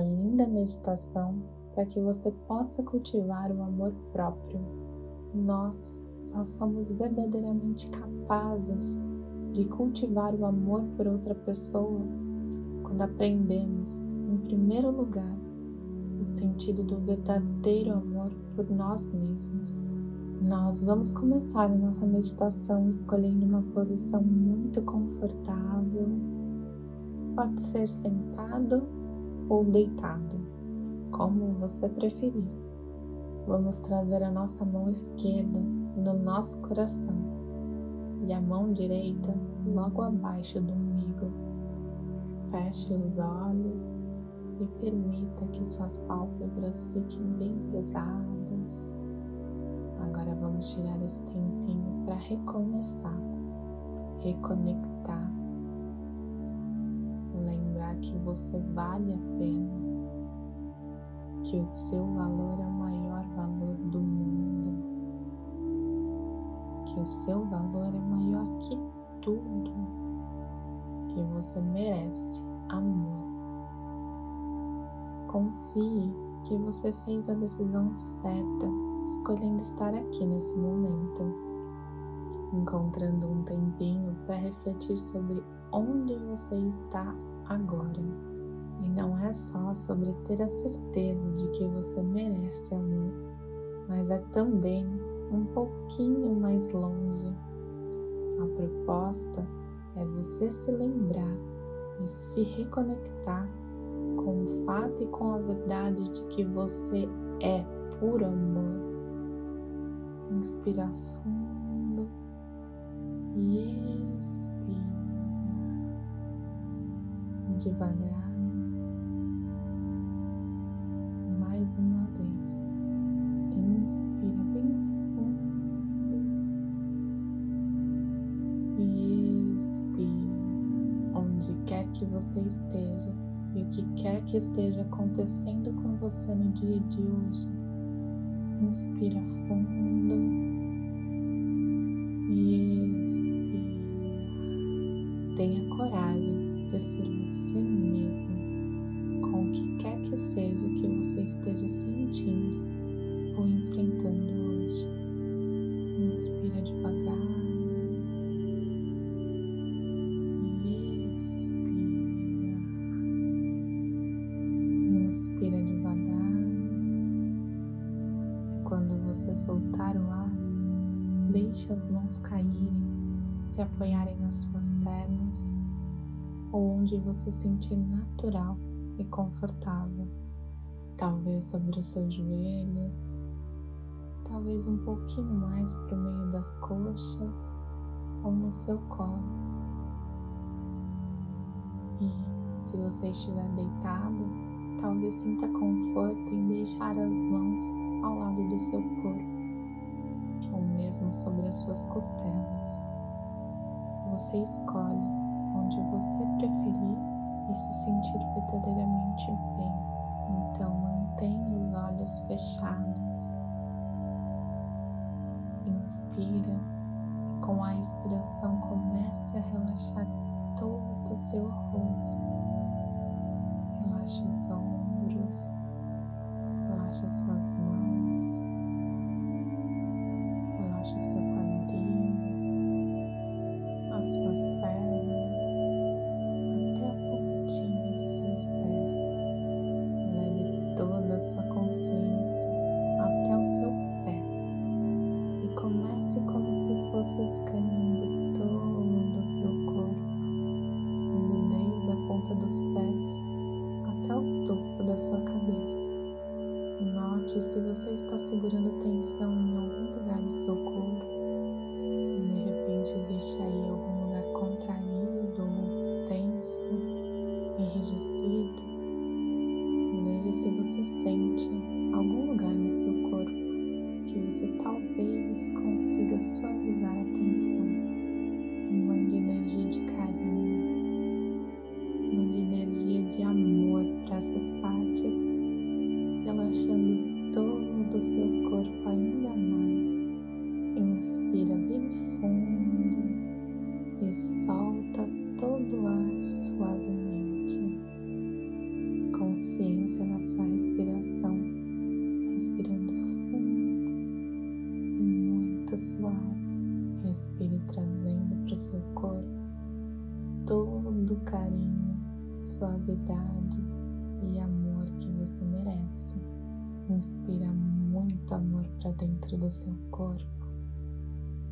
linda meditação para que você possa cultivar o amor próprio. Nós só somos verdadeiramente capazes de cultivar o amor por outra pessoa quando aprendemos, em primeiro lugar, o sentido do verdadeiro amor por nós mesmos. Nós vamos começar a nossa meditação escolhendo uma posição muito confortável. Pode ser sentado ou deitado, como você preferir. Vamos trazer a nossa mão esquerda no nosso coração e a mão direita logo abaixo do umbigo. Feche os olhos e permita que suas pálpebras fiquem bem pesadas. Agora vamos tirar esse tempinho para recomeçar, reconectar, lembrar que você vale a pena, que o seu valor é o maior valor do mundo, que o seu valor é maior que tudo, que você merece amor. Confie que você fez a decisão certa, escolhendo estar aqui nesse momento, encontrando um tempinho para refletir sobre onde você está agora. E não é só sobre ter a certeza de que você merece amor, mas é também um pouquinho mais longe. A proposta é você se lembrar e se reconectar com o fato e com a verdade de que você é puro amor. Inspira fundo e expira devagar. Mais uma vez. Inspira bem fundo e expira onde quer que você esteja e o que quer que esteja acontecendo com você no dia de hoje. Inspira fundo e expira. Tenha coragem ser você mesmo, com o que quer que seja que você esteja sentindo ou enfrentando hoje. Inspira devagar. você soltar o ar, deixe as mãos caírem, se apoiarem nas suas pernas ou onde você sentir natural e confortável. Talvez sobre os seus joelhos, talvez um pouquinho mais para o meio das coxas ou no seu colo. E se você estiver deitado, talvez sinta conforto em deixar as mãos ao lado do seu corpo, ou mesmo sobre as suas costelas. Você escolhe onde você preferir e se sentir verdadeiramente bem. Então mantenha os olhos fechados. Inspira. Com a expiração comece a relaxar todo o seu rosto. Relaxe os ombros, relaxe as suas mãos, seu corpo. De repente existe aí algum lugar contraído, tenso, enrijecido. Veja se você sente algum lugar no seu corpo que você talvez consiga suavizar a tensão. Mande energia de carinho, mande energia de amor para essas partes relaxando todo o seu corpo ainda para o seu corpo todo o carinho, suavidade e amor que você merece. Inspira muito amor para dentro do seu corpo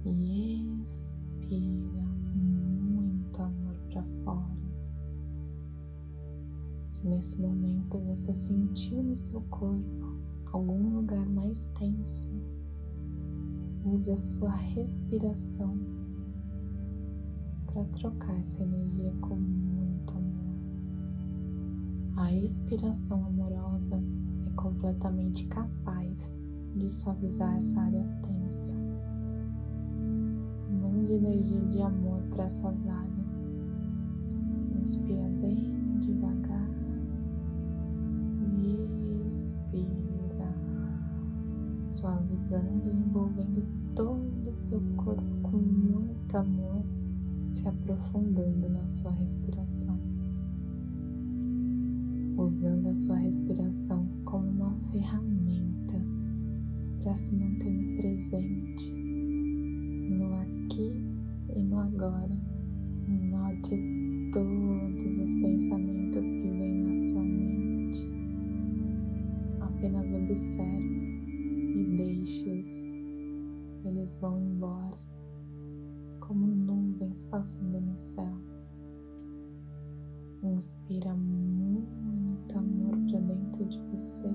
e expira muito amor para fora. Se nesse momento você sentiu no seu corpo algum lugar mais tenso, use a sua respiração para trocar essa energia com muito amor. A expiração amorosa é completamente capaz de suavizar essa área tensa. Mande energia de amor para essas áreas. Inspira bem devagar e expira, suavizando e envolvendo todo o seu corpo com muito amor se aprofundando na sua respiração, usando a sua respiração como uma ferramenta para se manter no presente, no aqui e no agora. Note todos os pensamentos que vêm na sua mente. Apenas observe e deixe-os. Eles vão embora nuvens passando no céu. Inspira muito amor para dentro de você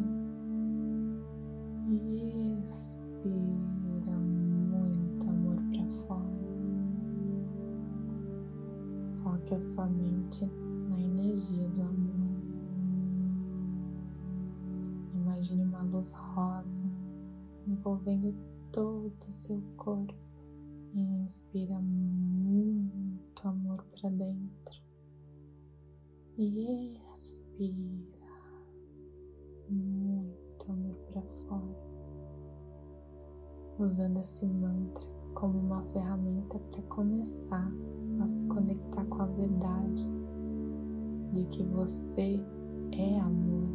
e expira muito amor para fora. Foque a sua mente na energia do amor. Imagine uma luz rosa envolvendo todo o seu corpo e inspira muito amor para dentro. E expira. Muito amor para fora, usando esse mantra como uma ferramenta para começar a se conectar com a verdade de que você é amor,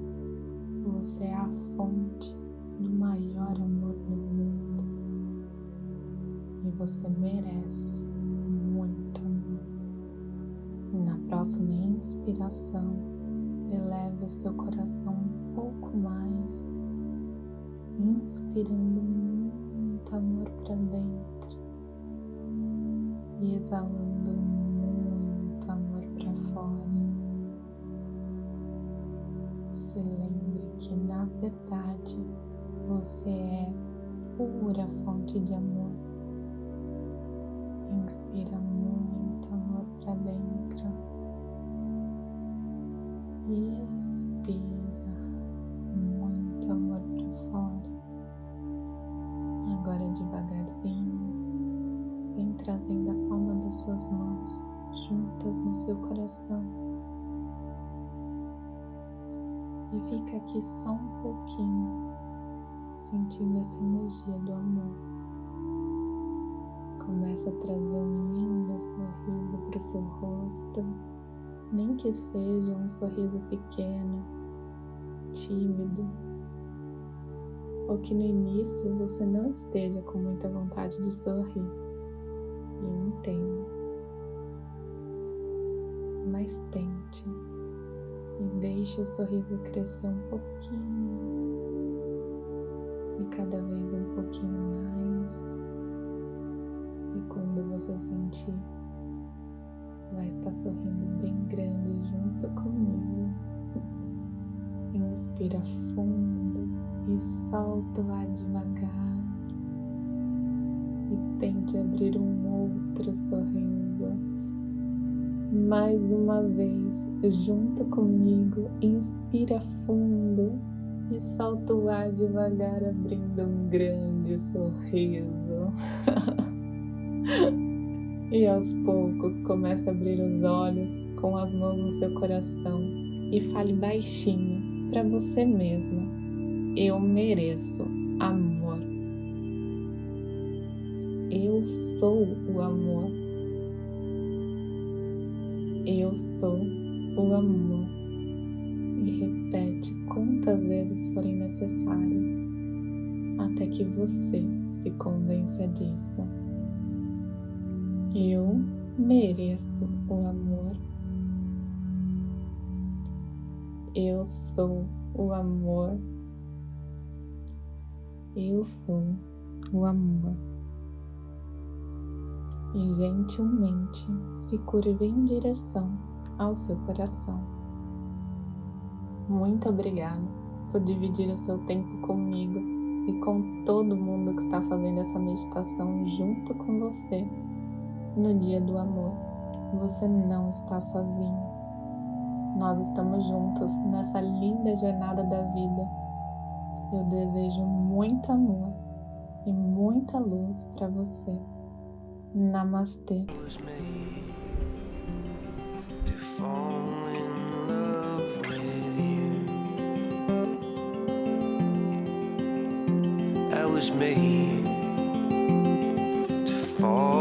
você é a fonte do maior amor do mundo. E você merece próxima inspiração, eleve o seu coração um pouco mais, inspirando muito amor para dentro e exalando muito amor para fora. Se lembre que na verdade você é pura fonte de amor Inspira muito amor para dentro expira muito amor para fora. Agora, devagarzinho, vem trazendo a palma das suas mãos juntas no seu coração e fica aqui só um pouquinho, sentindo essa energia do amor. Começa a trazer um lindo sorriso para o seu rosto, nem que seja um sorriso pequeno, tímido, ou que no início você não esteja com muita vontade de sorrir. Eu entendo. Mas tente e deixe o sorriso crescer um pouquinho e cada vez um pouquinho mais. E quando você sentir, vai estar sorrindo bem grande junto comigo. Inspira fundo e solta o ar devagar. E tente abrir um outro sorriso. Mais uma vez, junto comigo, inspira fundo e solta o ar devagar, abrindo um grande sorriso. E aos poucos comece a abrir os olhos com as mãos no seu coração e fale baixinho para você mesma: Eu mereço amor. Eu sou o amor. Eu sou o amor. E repete quantas vezes forem necessárias até que você se convença disso. Eu mereço o amor. Eu sou o amor. Eu sou o amor. E gentilmente se curve em direção ao seu coração. Muito obrigado por dividir o seu tempo comigo e com todo mundo que está fazendo essa meditação junto com você no dia do amor. Você não está sozinho. Nós estamos juntos nessa linda jornada da vida. Eu desejo muito amor e muita luz para você. Namastê. was made to fall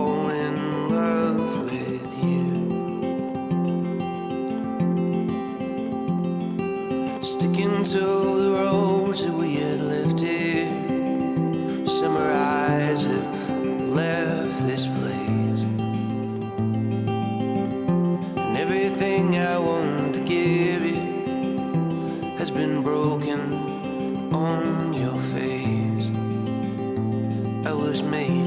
me.